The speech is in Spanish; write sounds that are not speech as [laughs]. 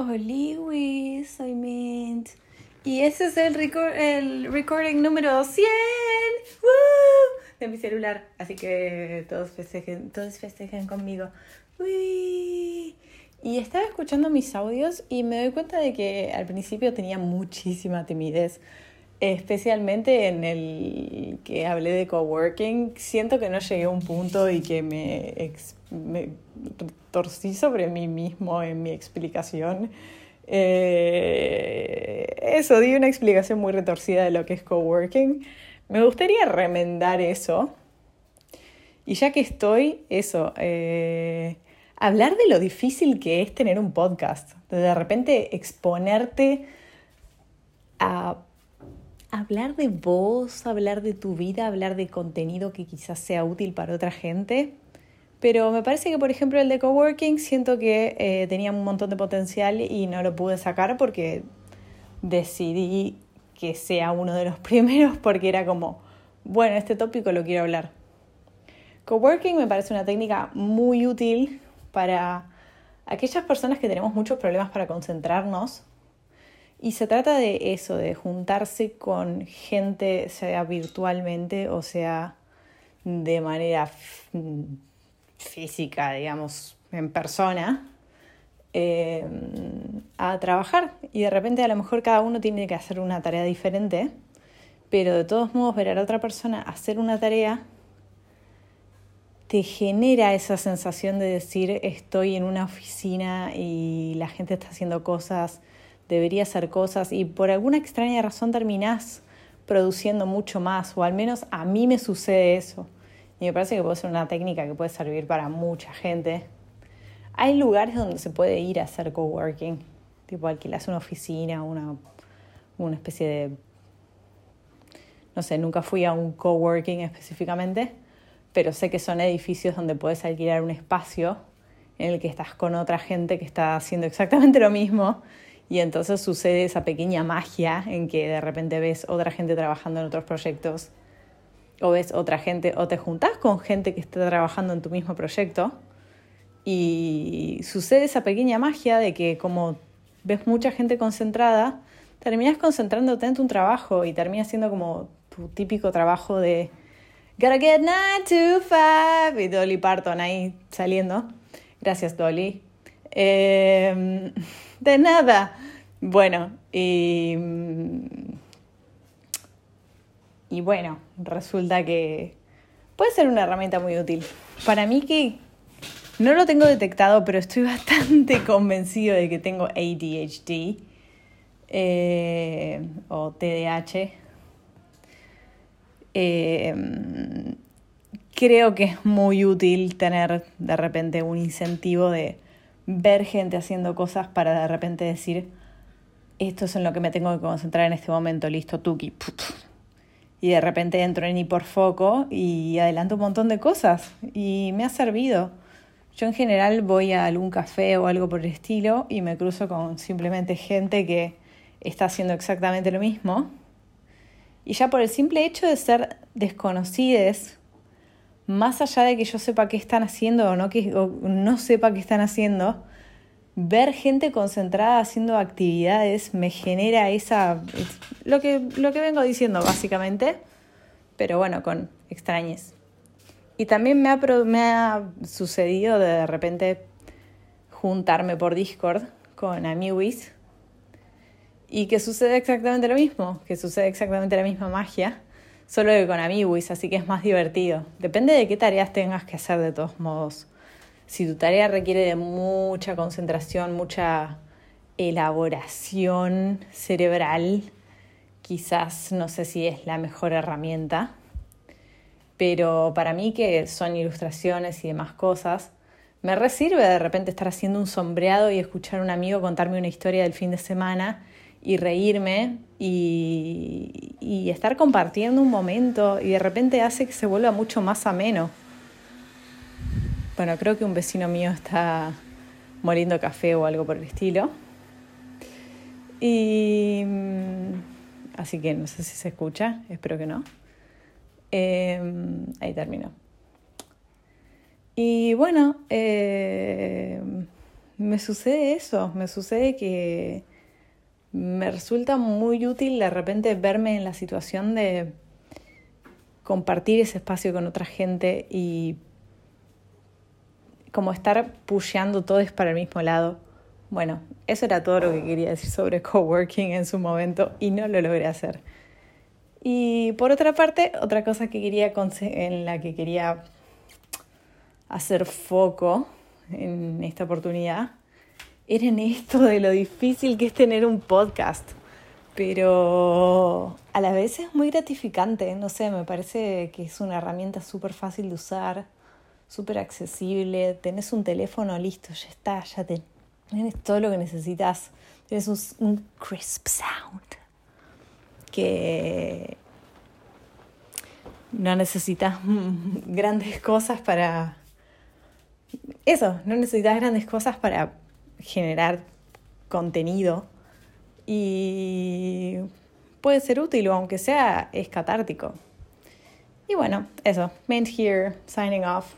Hola, soy Mint. Y ese es el, el recording número 100 de mi celular. Así que todos festejen, todos festejen conmigo. Y estaba escuchando mis audios y me doy cuenta de que al principio tenía muchísima timidez. Especialmente en el que hablé de coworking, siento que no llegué a un punto y que me, torcí sobre mí mismo en mi explicación. Eh, eso, di una explicación muy retorcida de lo que es coworking. Me gustaría remendar eso. Y ya que estoy, eso, eh, hablar de lo difícil que es tener un podcast. De repente exponerte a hablar de vos, hablar de tu vida, hablar de contenido que quizás sea útil para otra gente. Pero me parece que, por ejemplo, el de coworking siento que eh, tenía un montón de potencial y no lo pude sacar porque decidí que sea uno de los [laughs] primeros porque era como, bueno, este tópico lo quiero hablar. Coworking me parece una técnica muy útil para aquellas personas que tenemos muchos problemas para concentrarnos y se trata de eso, de juntarse con gente, sea virtualmente o sea de manera física, digamos, en persona, eh, a trabajar. Y de repente a lo mejor cada uno tiene que hacer una tarea diferente, pero de todos modos ver a otra persona hacer una tarea te genera esa sensación de decir estoy en una oficina y la gente está haciendo cosas debería hacer cosas y por alguna extraña razón terminás produciendo mucho más, o al menos a mí me sucede eso. Y me parece que puede ser una técnica que puede servir para mucha gente. Hay lugares donde se puede ir a hacer coworking, tipo alquilas una oficina, una, una especie de... No sé, nunca fui a un coworking específicamente, pero sé que son edificios donde puedes alquilar un espacio en el que estás con otra gente que está haciendo exactamente lo mismo y entonces sucede esa pequeña magia en que de repente ves otra gente trabajando en otros proyectos o ves otra gente o te juntás con gente que está trabajando en tu mismo proyecto y sucede esa pequeña magia de que como ves mucha gente concentrada, terminas concentrándote en tu trabajo y terminas siendo como tu típico trabajo de Gotta get nine to five y Dolly Parton ahí saliendo. Gracias Dolly. Eh, de nada. Bueno, y, y bueno, resulta que puede ser una herramienta muy útil. Para mí que no lo tengo detectado, pero estoy [laughs] bastante convencido de que tengo ADHD eh, o TDAH. Eh, creo que es muy útil tener de repente un incentivo de ver gente haciendo cosas para de repente decir, esto es en lo que me tengo que concentrar en este momento, listo, tuki. Y de repente entro en hiperfoco y adelanto un montón de cosas y me ha servido. Yo en general voy a algún café o algo por el estilo y me cruzo con simplemente gente que está haciendo exactamente lo mismo. Y ya por el simple hecho de ser desconocides, más allá de que yo sepa qué están haciendo o no, que, no sepa qué están haciendo, ver gente concentrada haciendo actividades me genera esa lo que, lo que vengo diciendo básicamente, pero bueno, con extrañes. Y también me ha, me ha sucedido de, de repente juntarme por Discord con amiguis y que sucede exactamente lo mismo, que sucede exactamente la misma magia solo que con amiguis, así que es más divertido. Depende de qué tareas tengas que hacer de todos modos. Si tu tarea requiere de mucha concentración, mucha elaboración cerebral, quizás no sé si es la mejor herramienta. Pero para mí que son ilustraciones y demás cosas, me resirve de repente estar haciendo un sombreado y escuchar a un amigo contarme una historia del fin de semana y reírme y, estar compartiendo un momento y de repente hace que se vuelva mucho más ameno. Bueno, creo que un vecino mío está moliendo café o algo por el estilo. Y mm, así que no sé si se escucha, espero que no. Em, ahí terminó. Y bueno, em, me sucede eso, me sucede que me resulta muy útil de repente verme en la situación de compartir ese espacio con otra gente y como estar pusheando todos para el mismo lado. Bueno, eso era todo lo que quería decir sobre coworking en su momento y no lo logré hacer. Y por otra parte, otra cosa que quería en la que quería hacer foco en esta oportunidad era en esto de lo difícil que es tener un podcast. Pero a la vez es muy gratificante, no sé, me parece que es una herramienta súper fácil de usar, súper accesible, tenés un teléfono listo, ya está, ya tienes todo lo que necesitas, tienes un crisp sound que no necesitas [laughs] grandes cosas para... Eso, no necesitas grandes cosas para generar contenido y puede ser útil o aunque sea es catártico. Y bueno, eso, Mint here, signing off.